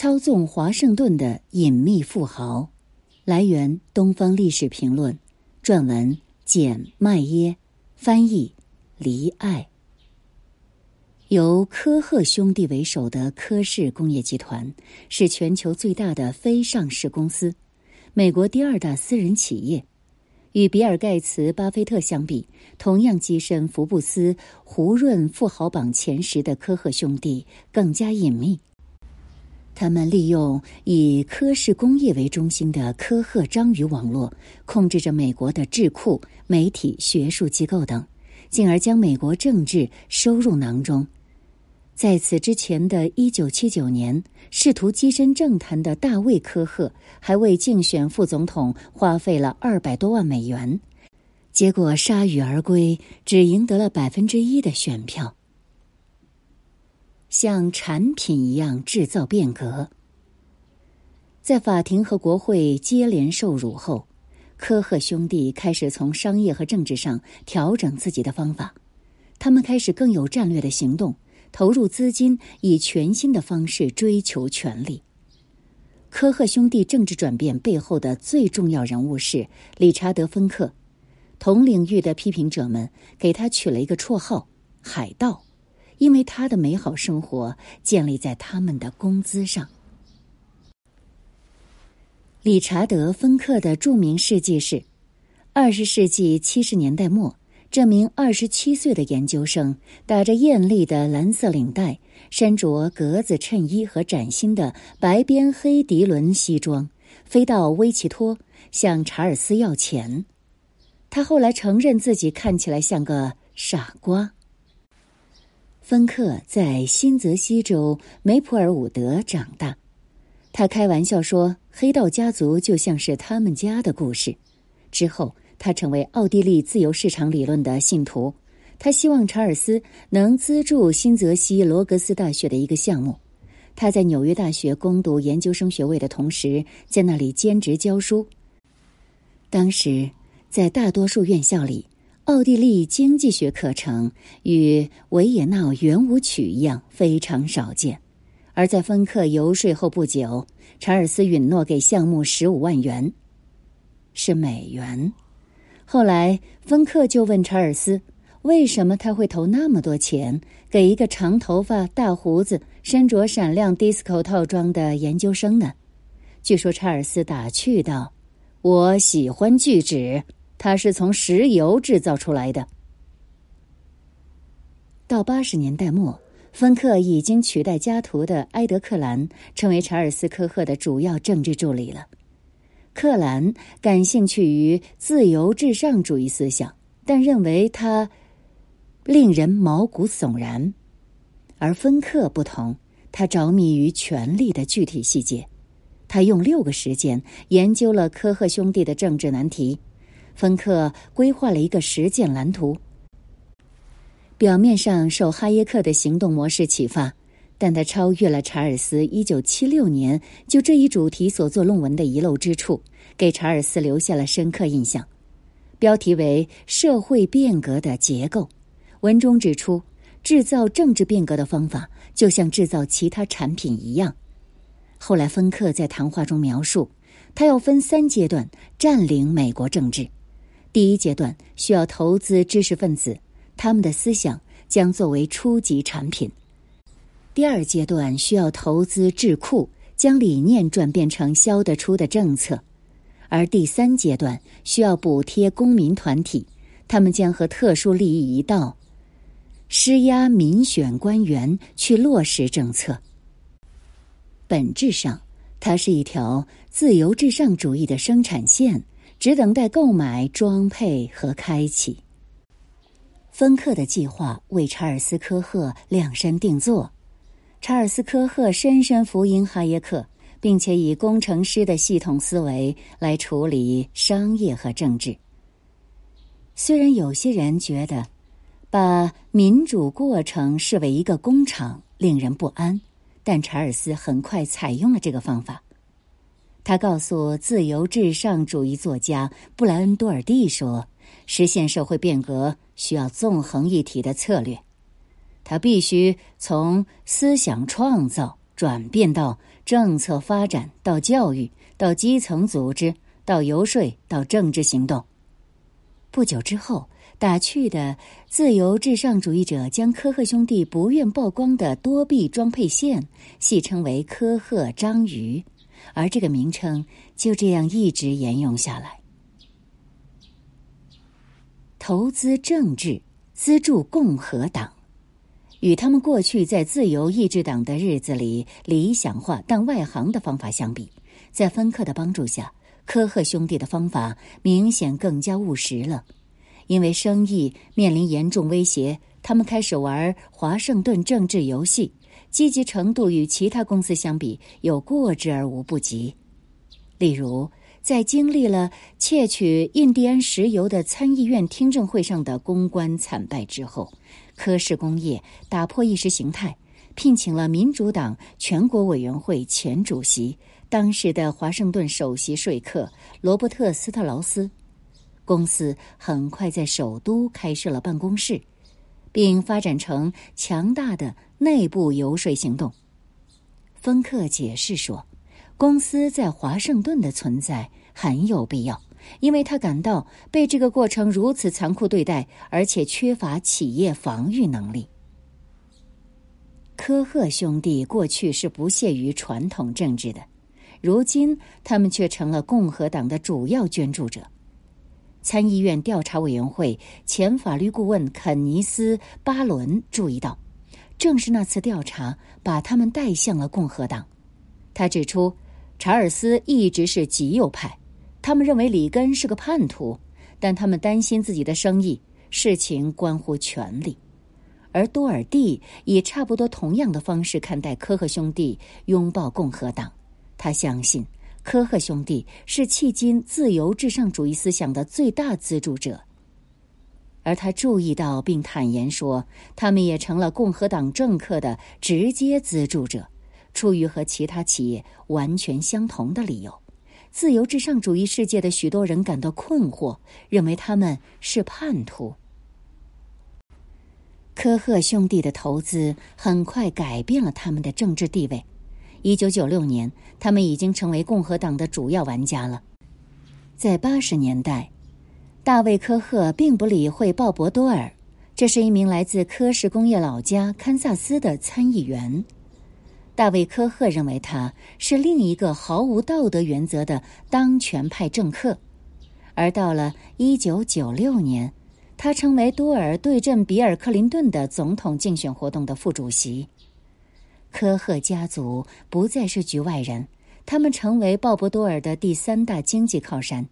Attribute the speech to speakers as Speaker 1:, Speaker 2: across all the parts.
Speaker 1: 操纵华盛顿的隐秘富豪。来源：《东方历史评论》，撰文：简·麦耶，翻译：黎爱。由科赫兄弟为首的科氏工业集团是全球最大的非上市公司，美国第二大私人企业。与比尔·盖茨、巴菲特相比，同样跻身福布斯胡润富豪榜前十的科赫兄弟更加隐秘。他们利用以科氏工业为中心的科赫章鱼网络，控制着美国的智库、媒体、学术机构等，进而将美国政治收入囊中。在此之前的一九七九年，试图跻身政坛的大卫·科赫还为竞选副总统花费了二百多万美元，结果铩羽而归，只赢得了百分之一的选票。像产品一样制造变革，在法庭和国会接连受辱后，科赫兄弟开始从商业和政治上调整自己的方法，他们开始更有战略的行动。投入资金，以全新的方式追求权力。科赫兄弟政治转变背后的最重要人物是理查德·芬克。同领域的批评者们给他取了一个绰号“海盗”，因为他的美好生活建立在他们的工资上。理查德·芬克的著名事迹是：二十世纪七十年代末。这名二十七岁的研究生打着艳丽的蓝色领带，身着格子衬衣和崭新的白边黑涤纶西装，飞到威奇托向查尔斯要钱。他后来承认自己看起来像个傻瓜。芬克在新泽西州梅普尔伍德长大，他开玩笑说：“黑道家族就像是他们家的故事。”之后。他成为奥地利自由市场理论的信徒，他希望查尔斯能资助新泽西罗格斯大学的一个项目。他在纽约大学攻读研究生学位的同时，在那里兼职教书。当时，在大多数院校里，奥地利经济学课程与维也纳圆舞曲一样非常少见。而在芬克游说后不久，查尔斯允诺给项目十五万元，是美元。后来，芬克就问查尔斯：“为什么他会投那么多钱给一个长头发、大胡子、身着闪亮 disco 套装的研究生呢？”据说查尔斯打趣道：“我喜欢聚酯，它是从石油制造出来的。”到八十年代末，芬克已经取代加图的埃德克兰，成为查尔斯科赫的主要政治助理了。克兰感兴趣于自由至上主义思想，但认为他令人毛骨悚然；而芬克不同，他着迷于权力的具体细节。他用六个时间研究了科赫兄弟的政治难题。芬克规划了一个实践蓝图，表面上受哈耶克的行动模式启发。但他超越了查尔斯一九七六年就这一主题所做论文的遗漏之处，给查尔斯留下了深刻印象。标题为《社会变革的结构》，文中指出，制造政治变革的方法就像制造其他产品一样。后来，芬克在谈话中描述，他要分三阶段占领美国政治。第一阶段需要投资知识分子，他们的思想将作为初级产品。第二阶段需要投资智库，将理念转变成销得出的政策；而第三阶段需要补贴公民团体，他们将和特殊利益一道，施压民选官员去落实政策。本质上，它是一条自由至上主义的生产线，只等待购买、装配和开启。芬克的计划为查尔斯·科赫量身定做。查尔斯·科赫深深福音哈耶克，并且以工程师的系统思维来处理商业和政治。虽然有些人觉得把民主过程视为一个工厂令人不安，但查尔斯很快采用了这个方法。他告诉自由至上主义作家布莱恩·多尔蒂说：“实现社会变革需要纵横一体的策略。”他必须从思想创造、转变到政策发展，到教育，到基层组织，到游说，到政治行动。不久之后，打趣的自由至上主义者将科赫兄弟不愿曝光的多臂装配线戏称为“科赫章鱼”，而这个名称就这样一直沿用下来。投资政治，资助共和党，与他们过去在自由意志党的日子里理想化但外行的方法相比，在芬克的帮助下，科赫兄弟的方法明显更加务实了。因为生意面临严重威胁，他们开始玩华盛顿政治游戏，积极程度与其他公司相比有过之而无不及。例如。在经历了窃取印第安石油的参议院听证会上的公关惨败之后，科氏工业打破意识形态，聘请了民主党全国委员会前主席、当时的华盛顿首席说客罗伯特·斯特劳斯。公司很快在首都开设了办公室，并发展成强大的内部游说行动。芬克解释说。公司在华盛顿的存在很有必要，因为他感到被这个过程如此残酷对待，而且缺乏企业防御能力。科赫兄弟过去是不屑于传统政治的，如今他们却成了共和党的主要捐助者。参议院调查委员会前法律顾问肯尼斯·巴伦注意到，正是那次调查把他们带向了共和党。他指出。查尔斯一直是极右派，他们认为里根是个叛徒，但他们担心自己的生意。事情关乎权力，而多尔蒂以差不多同样的方式看待科赫兄弟拥抱共和党。他相信科赫兄弟是迄今自由至上主义思想的最大资助者，而他注意到并坦言说，他们也成了共和党政客的直接资助者。出于和其他企业完全相同的理由，自由至上主义世界的许多人感到困惑，认为他们是叛徒。科赫兄弟的投资很快改变了他们的政治地位。一九九六年，他们已经成为共和党的主要玩家了。在八十年代，大卫·科赫并不理会鲍勃·多尔，这是一名来自科氏工业老家堪萨斯的参议员。大卫·科赫认为他是另一个毫无道德原则的当权派政客，而到了1996年，他成为多尔对阵比尔·克林顿的总统竞选活动的副主席。科赫家族不再是局外人，他们成为鲍勃·多尔的第三大经济靠山。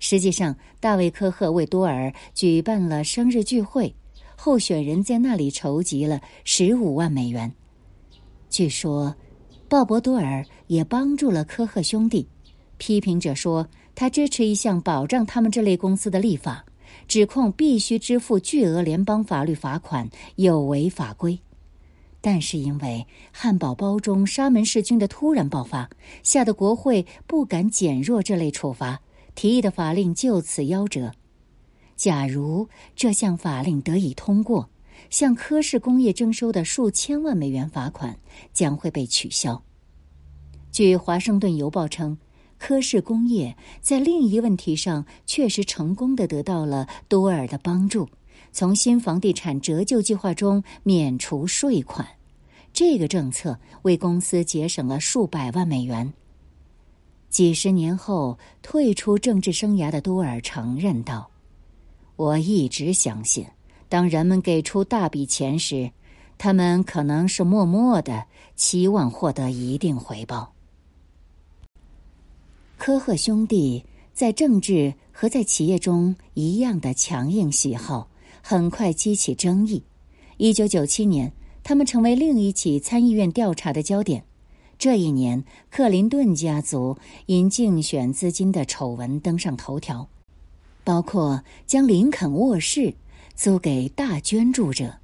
Speaker 1: 实际上，大卫·科赫为多尔举办了生日聚会，候选人在那里筹集了十五万美元。据说，鲍勃·多尔也帮助了科赫兄弟。批评者说，他支持一项保障他们这类公司的立法，指控必须支付巨额联邦法律罚款有违法规。但是因为汉堡包中沙门氏菌的突然爆发，吓得国会不敢减弱这类处罚，提议的法令就此夭折。假如这项法令得以通过，向科氏工业征收的数千万美元罚款将会被取消。据《华盛顿邮报》称，科氏工业在另一问题上确实成功的得到了多尔的帮助，从新房地产折旧计划中免除税款。这个政策为公司节省了数百万美元。几十年后退出政治生涯的多尔承认道：“我一直相信。”当人们给出大笔钱时，他们可能是默默的期望获得一定回报。科赫兄弟在政治和在企业中一样的强硬喜好，很快激起争议。一九九七年，他们成为另一起参议院调查的焦点。这一年，克林顿家族因竞选资金的丑闻登上头条，包括将林肯卧室。租给大捐助者，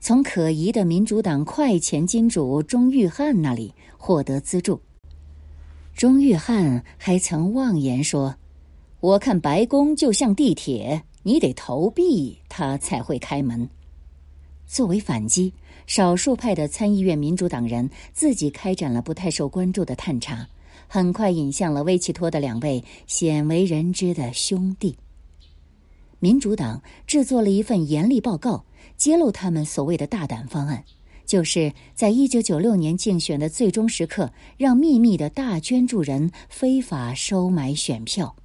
Speaker 1: 从可疑的民主党快钱金主钟玉汉那里获得资助。钟玉汉还曾妄言说：“我看白宫就像地铁，你得投币，他才会开门。”作为反击，少数派的参议院民主党人自己开展了不太受关注的探查，很快引向了威奇托的两位鲜为人知的兄弟。民主党制作了一份严厉报告，揭露他们所谓的大胆方案，就是在一九九六年竞选的最终时刻，让秘密的大捐助人非法收买选票。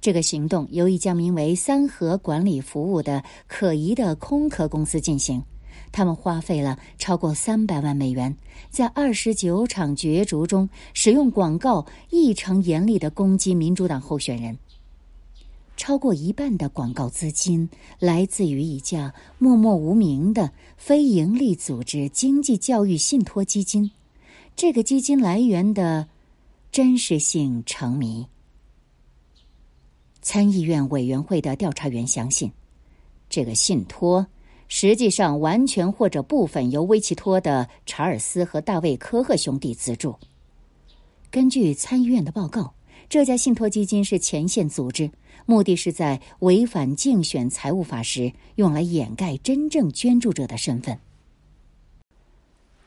Speaker 1: 这个行动由一家名为三和管理服务的可疑的空壳公司进行。他们花费了超过三百万美元，在二十九场角逐中使用广告异常严厉的攻击民主党候选人。超过一半的广告资金来自于一家默默无名的非营利组织——经济教育信托基金。这个基金来源的真实性成谜。参议院委员会的调查员相信，这个信托实际上完全或者部分由威奇托的查尔斯和大卫科赫兄弟资助。根据参议院的报告，这家信托基金是前线组织。目的是在违反竞选财务法时，用来掩盖真正捐助者的身份。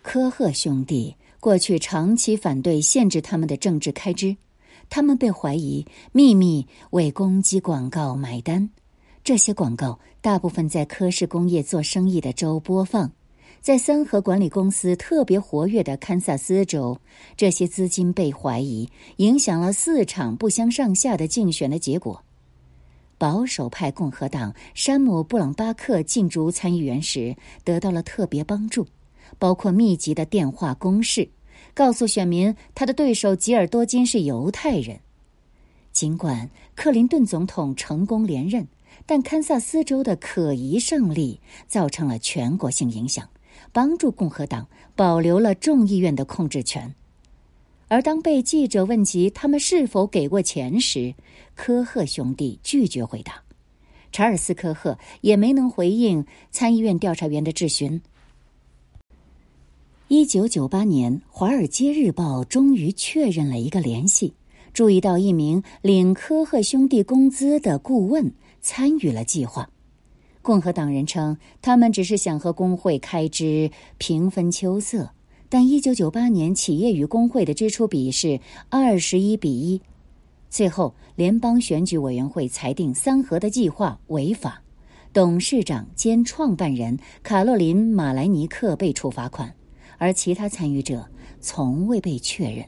Speaker 1: 科赫兄弟过去长期反对限制他们的政治开支，他们被怀疑秘密为攻击广告买单。这些广告大部分在科氏工业做生意的州播放，在三和管理公司特别活跃的堪萨斯州，这些资金被怀疑影响了四场不相上下的竞选的结果。保守派共和党山姆·布朗巴克进驻参议员时得到了特别帮助，包括密集的电话攻势，告诉选民他的对手吉尔多金是犹太人。尽管克林顿总统成功连任，但堪萨斯州的可疑胜利造成了全国性影响，帮助共和党保留了众议院的控制权。而当被记者问及他们是否给过钱时，科赫兄弟拒绝回答。查尔斯·科赫也没能回应参议院调查员的质询。一九九八年，《华尔街日报》终于确认了一个联系，注意到一名领科赫兄弟工资的顾问参与了计划。共和党人称，他们只是想和工会开支平分秋色。但一九九八年企业与工会的支出比是二十一比一，最后联邦选举委员会裁定三和的计划违法，董事长兼创办人卡洛琳·马莱尼克被处罚款，而其他参与者从未被确认。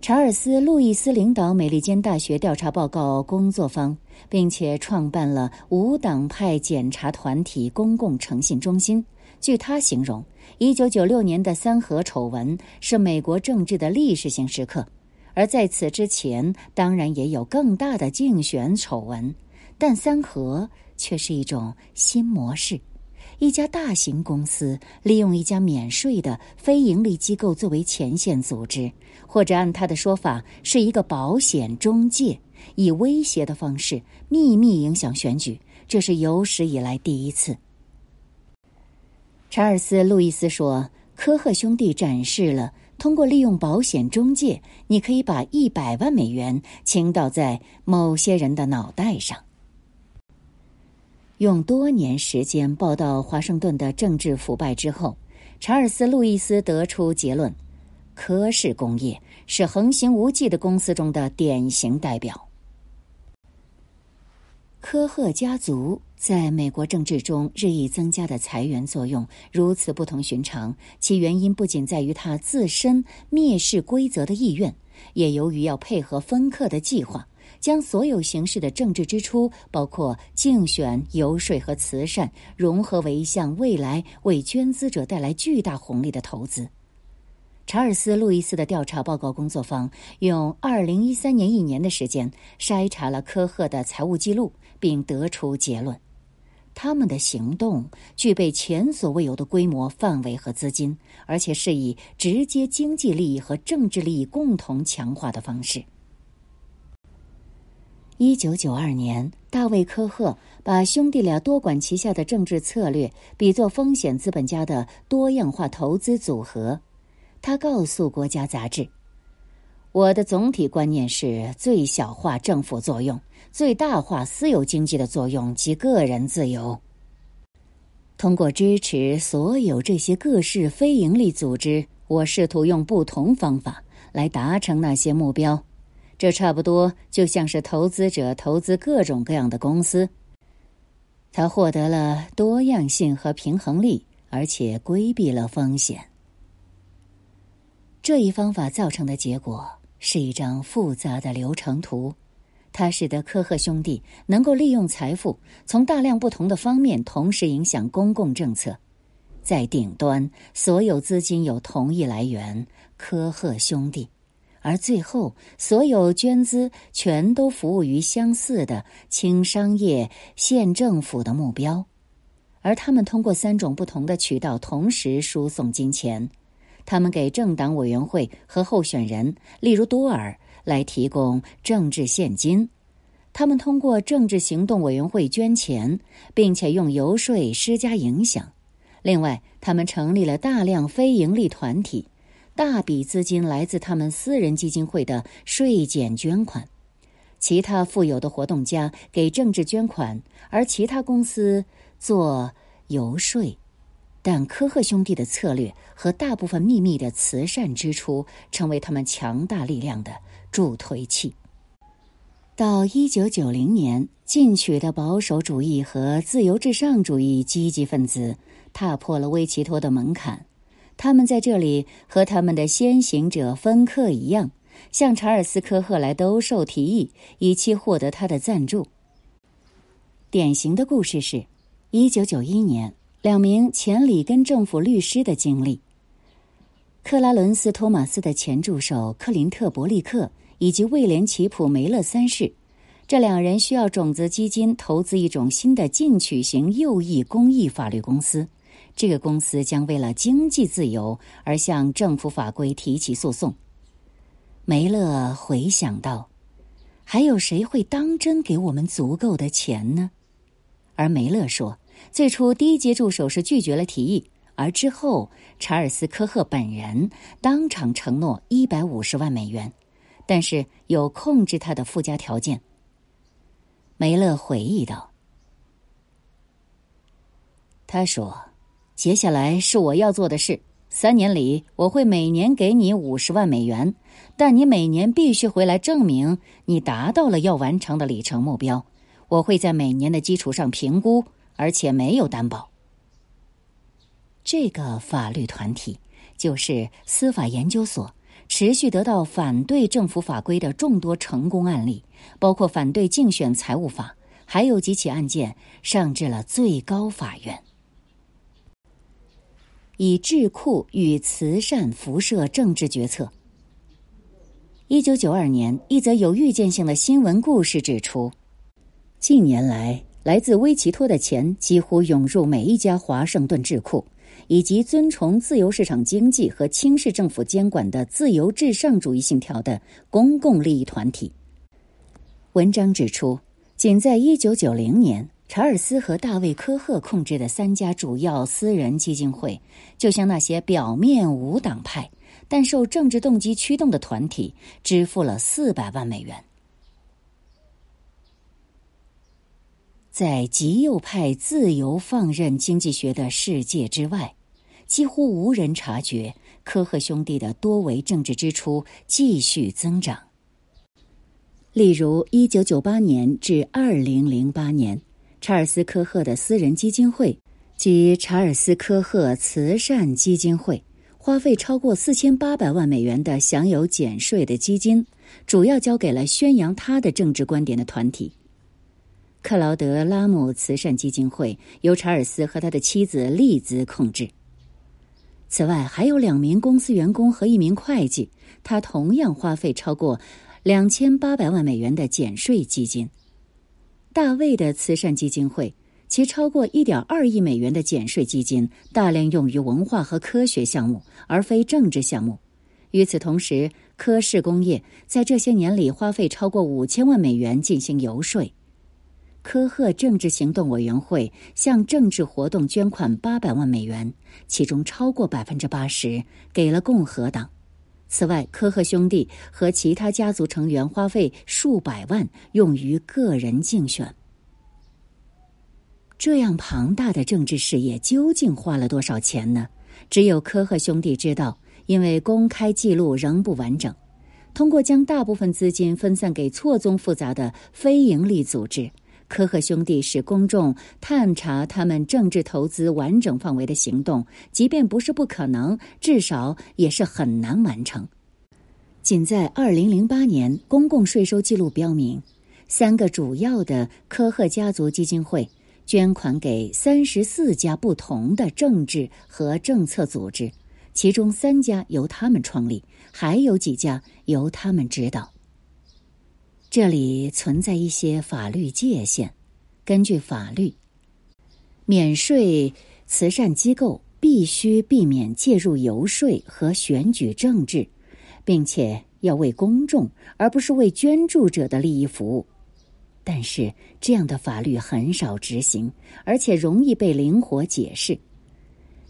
Speaker 1: 查尔斯·路易斯领导美利坚大学调查报告工作方，并且创办了无党派检查团体公共诚信中心。据他形容，一九九六年的三河丑闻是美国政治的历史性时刻，而在此之前，当然也有更大的竞选丑闻，但三河却是一种新模式：一家大型公司利用一家免税的非营利机构作为前线组织，或者按他的说法是一个保险中介，以威胁的方式秘密影响选举，这是有史以来第一次。查尔斯·路易斯说：“科赫兄弟展示了通过利用保险中介，你可以把一百万美元倾倒在某些人的脑袋上。”用多年时间报道华盛顿的政治腐败之后，查尔斯·路易斯得出结论：科氏工业是横行无忌的公司中的典型代表。科赫家族在美国政治中日益增加的裁员作用如此不同寻常，其原因不仅在于他自身蔑视规则的意愿，也由于要配合芬克的计划，将所有形式的政治支出，包括竞选、游说和慈善，融合为一项未来为捐资者带来巨大红利的投资。查尔斯·路易斯的调查报告工作方用二零一三年一年的时间筛查了科赫的财务记录。并得出结论，他们的行动具备前所未有的规模、范围和资金，而且是以直接经济利益和政治利益共同强化的方式。一九九二年，大卫·科赫把兄弟俩多管齐下的政治策略比作风险资本家的多样化投资组合。他告诉《国家》杂志：“我的总体观念是最小化政府作用。”最大化私有经济的作用及个人自由。通过支持所有这些各式非营利组织，我试图用不同方法来达成那些目标。这差不多就像是投资者投资各种各样的公司。他获得了多样性和平衡力，而且规避了风险。这一方法造成的结果是一张复杂的流程图。它使得科赫兄弟能够利用财富从大量不同的方面同时影响公共政策。在顶端，所有资金有同一来源——科赫兄弟；而最后，所有捐资全都服务于相似的轻商业、县政府的目标。而他们通过三种不同的渠道同时输送金钱：他们给政党委员会和候选人，例如多尔。来提供政治现金，他们通过政治行动委员会捐钱，并且用游说施加影响。另外，他们成立了大量非营利团体，大笔资金来自他们私人基金会的税减捐款。其他富有的活动家给政治捐款，而其他公司做游说。但科赫兄弟的策略和大部分秘密的慈善支出，成为他们强大力量的。助推器。到一九九零年，进取的保守主义和自由至上主义积极分子踏破了威奇托的门槛。他们在这里和他们的先行者芬克一样，向查尔斯·科赫来兜售提议，以期获得他的赞助。典型的故事是，一九九一年两名前里根政府律师的经历。克拉伦斯·托马斯的前助手克林特·伯利克。以及威廉·奇普梅勒三世，这两人需要种子基金投资一种新的进取型右翼公益法律公司。这个公司将为了经济自由而向政府法规提起诉讼。梅勒回想到，还有谁会当真给我们足够的钱呢？而梅勒说，最初第一届助手是拒绝了提议，而之后查尔斯·科赫本人当场承诺一百五十万美元。但是有控制他的附加条件。梅勒回忆道：“他说，接下来是我要做的事。三年里，我会每年给你五十万美元，但你每年必须回来证明你达到了要完成的里程目标。我会在每年的基础上评估，而且没有担保。这个法律团体就是司法研究所。”持续得到反对政府法规的众多成功案例，包括反对竞选财务法，还有几起案件上至了最高法院。以智库与慈善辐射政治决策。一九九二年，一则有预见性的新闻故事指出，近年来来自威奇托的钱几乎涌入每一家华盛顿智库。以及遵从自由市场经济和轻视政府监管的自由至上主义信条的公共利益团体。文章指出，仅在1990年，查尔斯和大卫·科赫控制的三家主要私人基金会，就像那些表面无党派但受政治动机驱动的团体支付了400万美元。在极右派自由放任经济学的世界之外，几乎无人察觉科赫兄弟的多维政治支出继续增长。例如，一九九八年至二零零八年，查尔斯·科赫的私人基金会及查尔斯·科赫慈善基金会花费超过四千八百万美元的享有减税的基金，主要交给了宣扬他的政治观点的团体。克劳德·拉姆慈善基金会由查尔斯和他的妻子丽兹控制。此外，还有两名公司员工和一名会计，他同样花费超过两千八百万美元的减税基金。大卫的慈善基金会其超过一点二亿美元的减税基金大量用于文化和科学项目，而非政治项目。与此同时，科氏工业在这些年里花费超过五千万美元进行游说。科赫政治行动委员会向政治活动捐款八百万美元，其中超过百分之八十给了共和党。此外，科赫兄弟和其他家族成员花费数百万用于个人竞选。这样庞大的政治事业究竟花了多少钱呢？只有科赫兄弟知道，因为公开记录仍不完整。通过将大部分资金分散给错综复杂的非营利组织，科赫兄弟使公众探查他们政治投资完整范围的行动，即便不是不可能，至少也是很难完成。仅在二零零八年，公共税收记录标明，三个主要的科赫家族基金会。捐款给三十四家不同的政治和政策组织，其中三家由他们创立，还有几家由他们指导。这里存在一些法律界限。根据法律，免税慈善机构必须避免介入游说和选举政治，并且要为公众而不是为捐助者的利益服务。但是这样的法律很少执行，而且容易被灵活解释。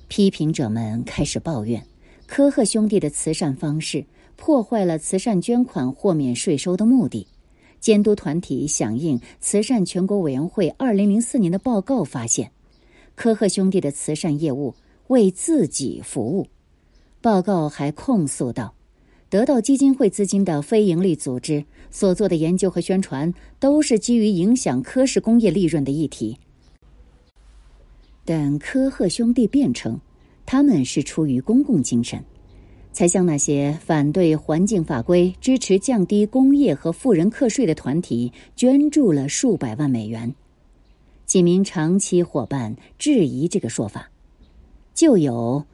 Speaker 1: 批评者们开始抱怨，科赫兄弟的慈善方式破坏了慈善捐款豁免税收的目的。监督团体响应慈善全国委员会二零零四年的报告发现，科赫兄弟的慈善业务为自己服务。报告还控诉道。得到基金会资金的非营利组织所做的研究和宣传，都是基于影响科氏工业利润的议题。但科赫兄弟辩称，他们是出于公共精神，才向那些反对环境法规、支持降低工业和富人课税的团体捐助了数百万美元。几名长期伙伴质疑这个说法，就有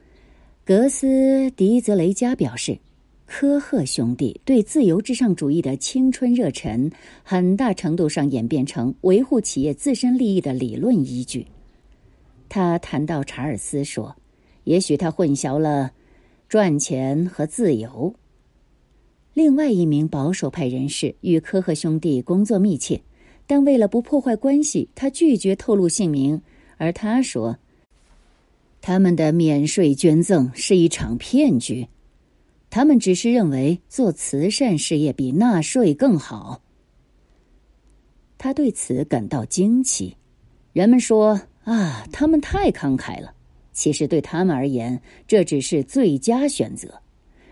Speaker 1: 格斯迪泽雷加表示。科赫兄弟对自由至上主义的青春热忱，很大程度上演变成维护企业自身利益的理论依据。他谈到查尔斯说：“也许他混淆了赚钱和自由。”另外一名保守派人士与科赫兄弟工作密切，但为了不破坏关系，他拒绝透露姓名。而他说：“他们的免税捐赠是一场骗局。”他们只是认为做慈善事业比纳税更好。他对此感到惊奇。人们说：“啊，他们太慷慨了。”其实对他们而言，这只是最佳选择。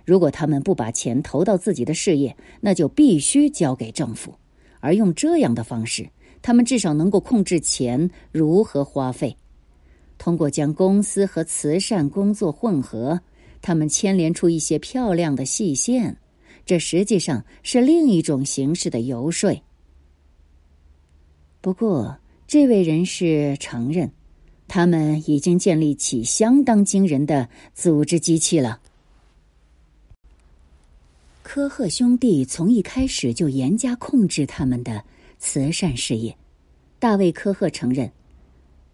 Speaker 1: 如果他们不把钱投到自己的事业，那就必须交给政府。而用这样的方式，他们至少能够控制钱如何花费。通过将公司和慈善工作混合。他们牵连出一些漂亮的细线，这实际上是另一种形式的游说。不过，这位人士承认，他们已经建立起相当惊人的组织机器了。科赫兄弟从一开始就严加控制他们的慈善事业。大卫·科赫承认，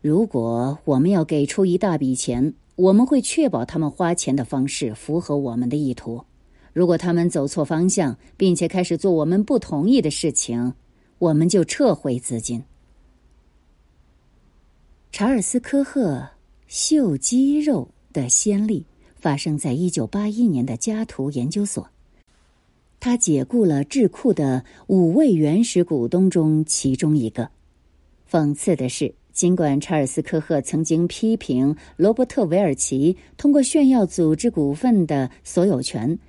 Speaker 1: 如果我们要给出一大笔钱。我们会确保他们花钱的方式符合我们的意图。如果他们走错方向，并且开始做我们不同意的事情，我们就撤回资金。查尔斯·科赫秀肌肉的先例发生在一九八一年的加图研究所。他解雇了智库的五位原始股东中其中一个。讽刺的是。尽管查尔斯·科赫曾经批评罗伯特·韦尔奇通过炫耀组织股份的所有权，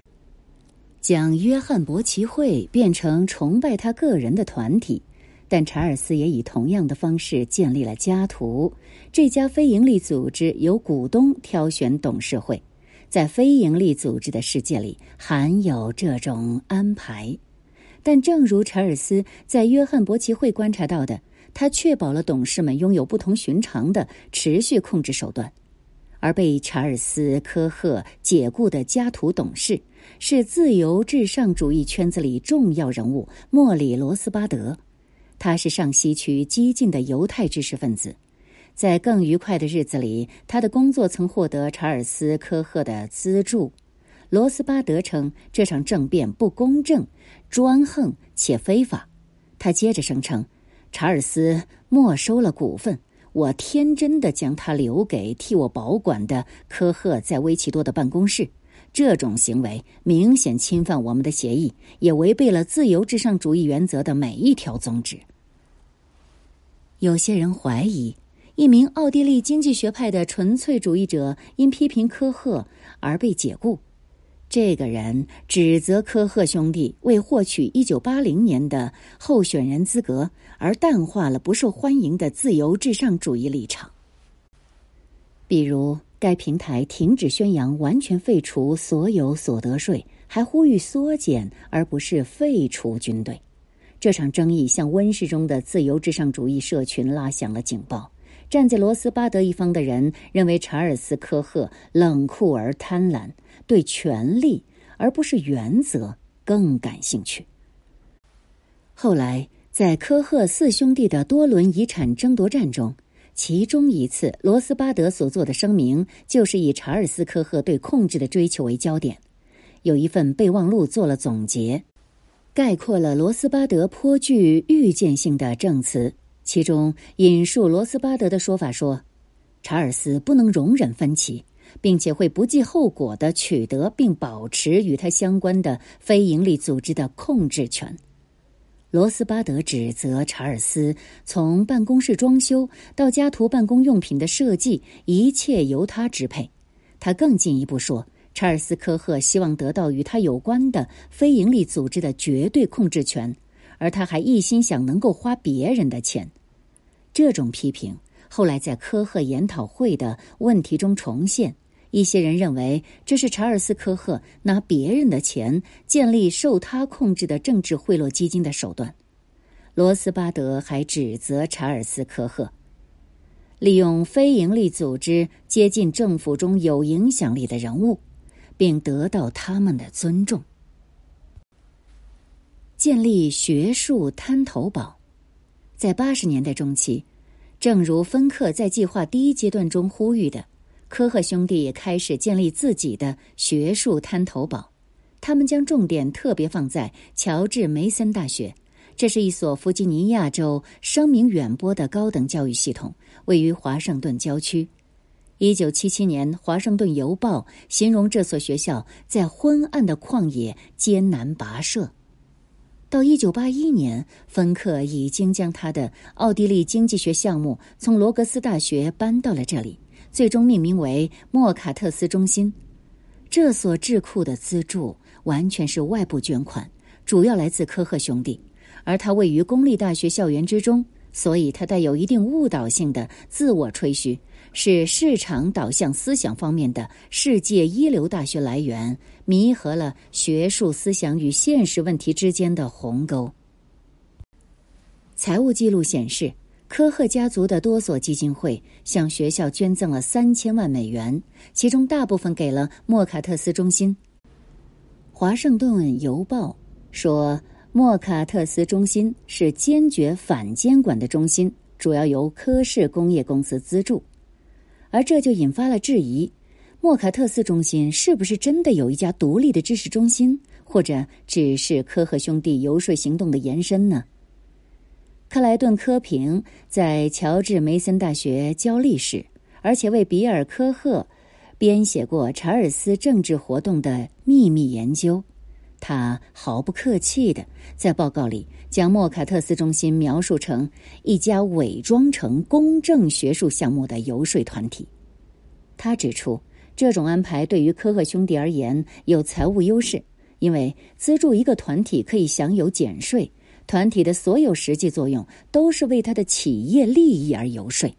Speaker 1: 将约翰伯奇会变成崇拜他个人的团体，但查尔斯也以同样的方式建立了家图这家非营利组织，由股东挑选董事会。在非营利组织的世界里，含有这种安排。但正如查尔斯在约翰伯奇会观察到的。他确保了董事们拥有不同寻常的持续控制手段，而被查尔斯·科赫解雇的家图董事是自由至上主义圈子里重要人物莫里·罗斯巴德。他是上西区激进的犹太知识分子，在更愉快的日子里，他的工作曾获得查尔斯·科赫的资助。罗斯巴德称这场政变不公正、专横且非法。他接着声称。查尔斯没收了股份，我天真的将他留给替我保管的科赫在威奇多的办公室。这种行为明显侵犯我们的协议，也违背了自由至上主义原则的每一条宗旨。有些人怀疑，一名奥地利经济学派的纯粹主义者因批评科赫而被解雇。这个人指责科赫兄弟为获取一九八零年的候选人资格而淡化了不受欢迎的自由至上主义立场。比如，该平台停止宣扬完全废除所有所得税，还呼吁缩减而不是废除军队。这场争议向温室中的自由至上主义社群拉响了警报。站在罗斯巴德一方的人认为查尔斯·科赫冷酷而贪婪，对权力而不是原则更感兴趣。后来，在科赫四兄弟的多轮遗产争夺战中，其中一次，罗斯巴德所做的声明就是以查尔斯·科赫对控制的追求为焦点。有一份备忘录做了总结，概括了罗斯巴德颇具预见性的证词。其中引述罗斯巴德的说法说：“查尔斯不能容忍分歧，并且会不计后果的取得并保持与他相关的非营利组织的控制权。”罗斯巴德指责查尔斯从办公室装修到家徒办公用品的设计，一切由他支配。他更进一步说，查尔斯科赫希望得到与他有关的非营利组织的绝对控制权。而他还一心想能够花别人的钱，这种批评后来在科赫研讨会的问题中重现。一些人认为这是查尔斯·科赫拿别人的钱建立受他控制的政治贿赂基金的手段。罗斯巴德还指责查尔斯·科赫利用非营利组织接近政府中有影响力的人物，并得到他们的尊重。建立学术滩头堡，在八十年代中期，正如芬克在计划第一阶段中呼吁的，科赫兄弟也开始建立自己的学术滩头堡。他们将重点特别放在乔治梅森大学，这是一所弗吉尼亚州声名远播的高等教育系统，位于华盛顿郊区。一九七七年，《华盛顿邮报》形容这所学校在昏暗的旷野艰难跋涉。到一九八一年，芬克已经将他的奥地利经济学项目从罗格斯大学搬到了这里，最终命名为莫卡特斯中心。这所智库的资助完全是外部捐款，主要来自科赫兄弟，而它位于公立大学校园之中，所以它带有一定误导性的自我吹嘘。是市场导向思想方面的世界一流大学来源，弥合了学术思想与现实问题之间的鸿沟。财务记录显示，科赫家族的多所基金会向学校捐赠了三千万美元，其中大部分给了莫卡特斯中心。华盛顿邮报说，莫卡特斯中心是坚决反监管的中心，主要由科氏工业公司资助。而这就引发了质疑：莫卡特斯中心是不是真的有一家独立的知识中心，或者只是科赫兄弟游说行动的延伸呢？克莱顿·科平在乔治梅森大学教历史，而且为比尔·科赫编写过查尔斯政治活动的秘密研究。他毫不客气的在报告里将莫卡特斯中心描述成一家伪装成公正学术项目的游说团体。他指出，这种安排对于科赫兄弟而言有财务优势，因为资助一个团体可以享有减税，团体的所有实际作用都是为他的企业利益而游说。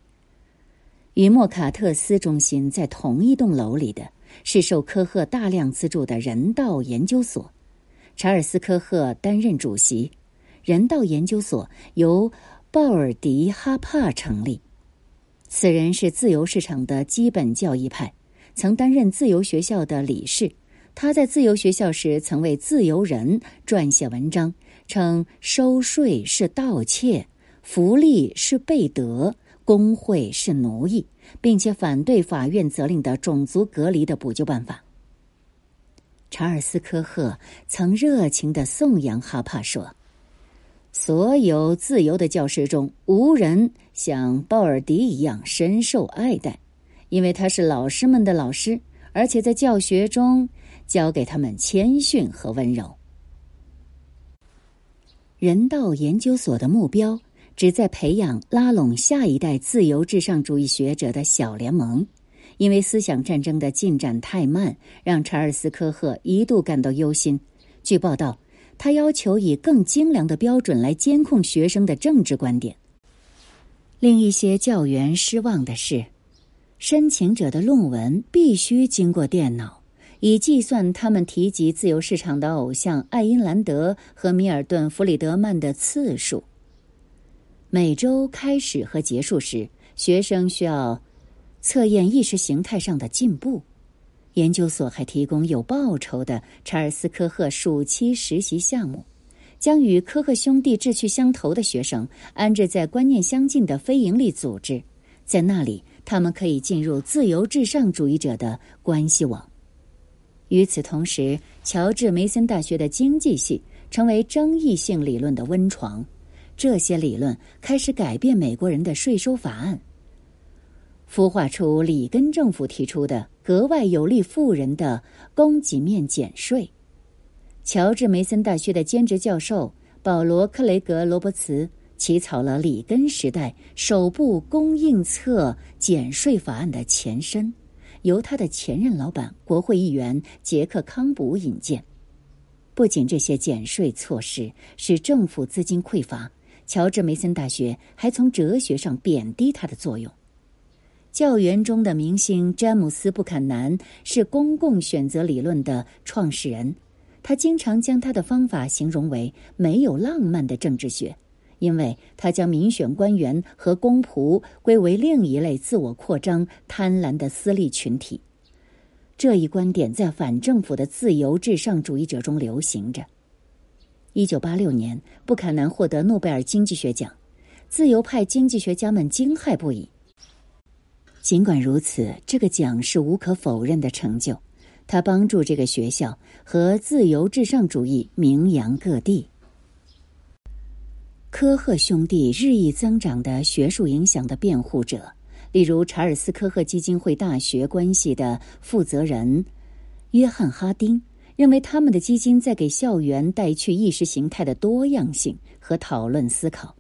Speaker 1: 与莫卡特斯中心在同一栋楼里的是受科赫大量资助的人道研究所。查尔斯·科赫担任主席，人道研究所由鲍尔迪·哈帕成立。此人是自由市场的基本教义派，曾担任自由学校的理事。他在自由学校时曾为《自由人》撰写文章，称收税是盗窃，福利是被得，工会是奴役，并且反对法院责令的种族隔离的补救办法。查尔斯·科赫曾热情的颂扬哈帕说：“所有自由的教师中，无人像鲍尔迪一样深受爱戴，因为他是老师们的老师，而且在教学中教给他们谦逊和温柔。”人道研究所的目标旨在培养拉拢下一代自由至上主义学者的小联盟。因为思想战争的进展太慢，让查尔斯·科赫一度感到忧心。据报道，他要求以更精良的标准来监控学生的政治观点。令一些教员失望的是，申请者的论文必须经过电脑，以计算他们提及自由市场的偶像爱因兰德和米尔顿·弗里德曼的次数。每周开始和结束时，学生需要。测验意识形态上的进步，研究所还提供有报酬的查尔斯·科赫暑期实习项目，将与科赫兄弟志趣相投的学生安置在观念相近的非营利组织，在那里他们可以进入自由至上主义者的关系网。与此同时，乔治梅森大学的经济系成为争议性理论的温床，这些理论开始改变美国人的税收法案。孵化出里根政府提出的格外有利富人的供给面减税。乔治梅森大学的兼职教授保罗克雷格罗伯茨起草了里根时代首部供应侧减税法案的前身，由他的前任老板国会议员杰克康普引荐。不仅这些减税措施使政府资金匮乏，乔治梅森大学还从哲学上贬低它的作用。教员中的明星詹姆斯·布坎南是公共选择理论的创始人，他经常将他的方法形容为没有浪漫的政治学，因为他将民选官员和公仆归为另一类自我扩张、贪婪的私利群体。这一观点在反政府的自由至上主义者中流行着。一九八六年，布坎南获得诺贝尔经济学奖，自由派经济学家们惊骇不已。尽管如此，这个奖是无可否认的成就，它帮助这个学校和自由至上主义名扬各地。科赫兄弟日益增长的学术影响的辩护者，例如查尔斯·科赫基金会大学关系的负责人约翰·哈丁，认为他们的基金在给校园带去意识形态的多样性和讨论思考。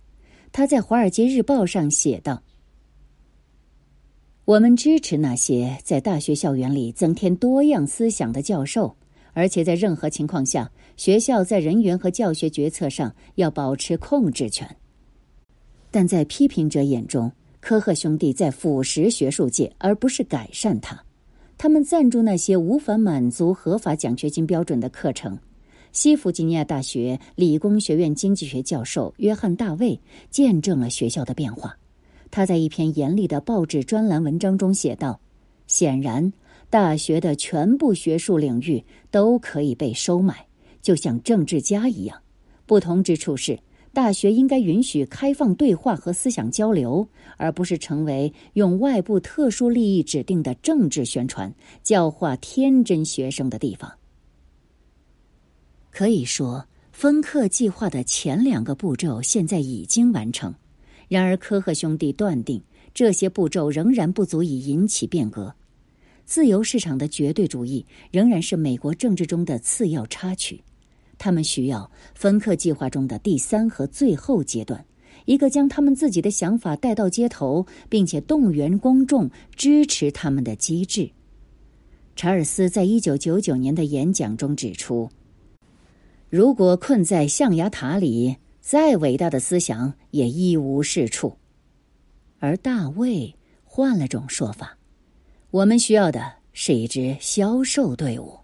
Speaker 1: 他在《华尔街日报》上写道。我们支持那些在大学校园里增添多样思想的教授，而且在任何情况下，学校在人员和教学决策上要保持控制权。但在批评者眼中，科赫兄弟在腐蚀学术界，而不是改善它。他们赞助那些无法满足合法奖学金标准的课程。西弗吉尼亚大学理工学院经济学教授约翰·大卫见证了学校的变化。他在一篇严厉的报纸专栏文章中写道：“显然，大学的全部学术领域都可以被收买，就像政治家一样。不同之处是，大学应该允许开放对话和思想交流，而不是成为用外部特殊利益指定的政治宣传教化天真学生的地方。”可以说，分课计划的前两个步骤现在已经完成。然而，科赫兄弟断定这些步骤仍然不足以引起变革。自由市场的绝对主义仍然是美国政治中的次要插曲。他们需要芬克计划中的第三和最后阶段，一个将他们自己的想法带到街头，并且动员公众支持他们的机制。查尔斯在一九九九年的演讲中指出：“如果困在象牙塔里。”再伟大的思想也一无是处，而大卫换了种说法：我们需要的是一支销售队伍。